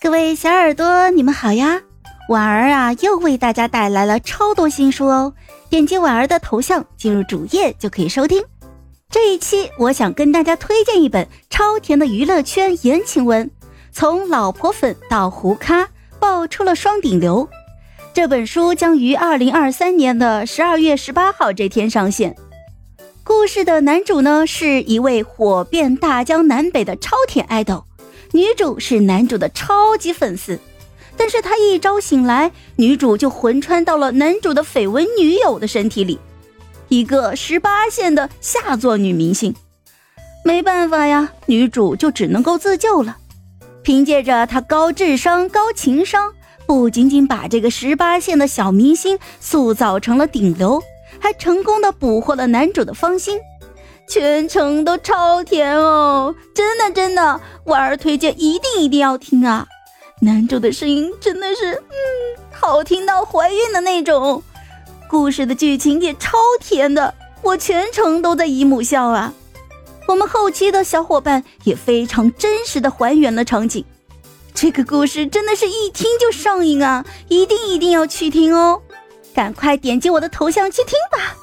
各位小耳朵，你们好呀！婉儿啊，又为大家带来了超多新书哦。点击婉儿的头像进入主页就可以收听。这一期我想跟大家推荐一本超甜的娱乐圈言情文，从老婆粉到胡咖，爆出了双顶流。这本书将于二零二三年的十二月十八号这天上线。故事的男主呢，是一位火遍大江南北的超甜爱豆。女主是男主的超级粉丝，但是他一朝醒来，女主就魂穿到了男主的绯闻女友的身体里，一个十八线的下作女明星。没办法呀，女主就只能够自救了。凭借着她高智商、高情商，不仅仅把这个十八线的小明星塑造成了顶流，还成功的捕获了男主的芳心。全程都超甜哦，真的真的，婉儿推荐一定一定要听啊！男主的声音真的是，嗯，好听到怀孕的那种。故事的剧情也超甜的，我全程都在姨母笑啊。我们后期的小伙伴也非常真实的还原了场景，这个故事真的是一听就上瘾啊！一定一定要去听哦，赶快点击我的头像去听吧。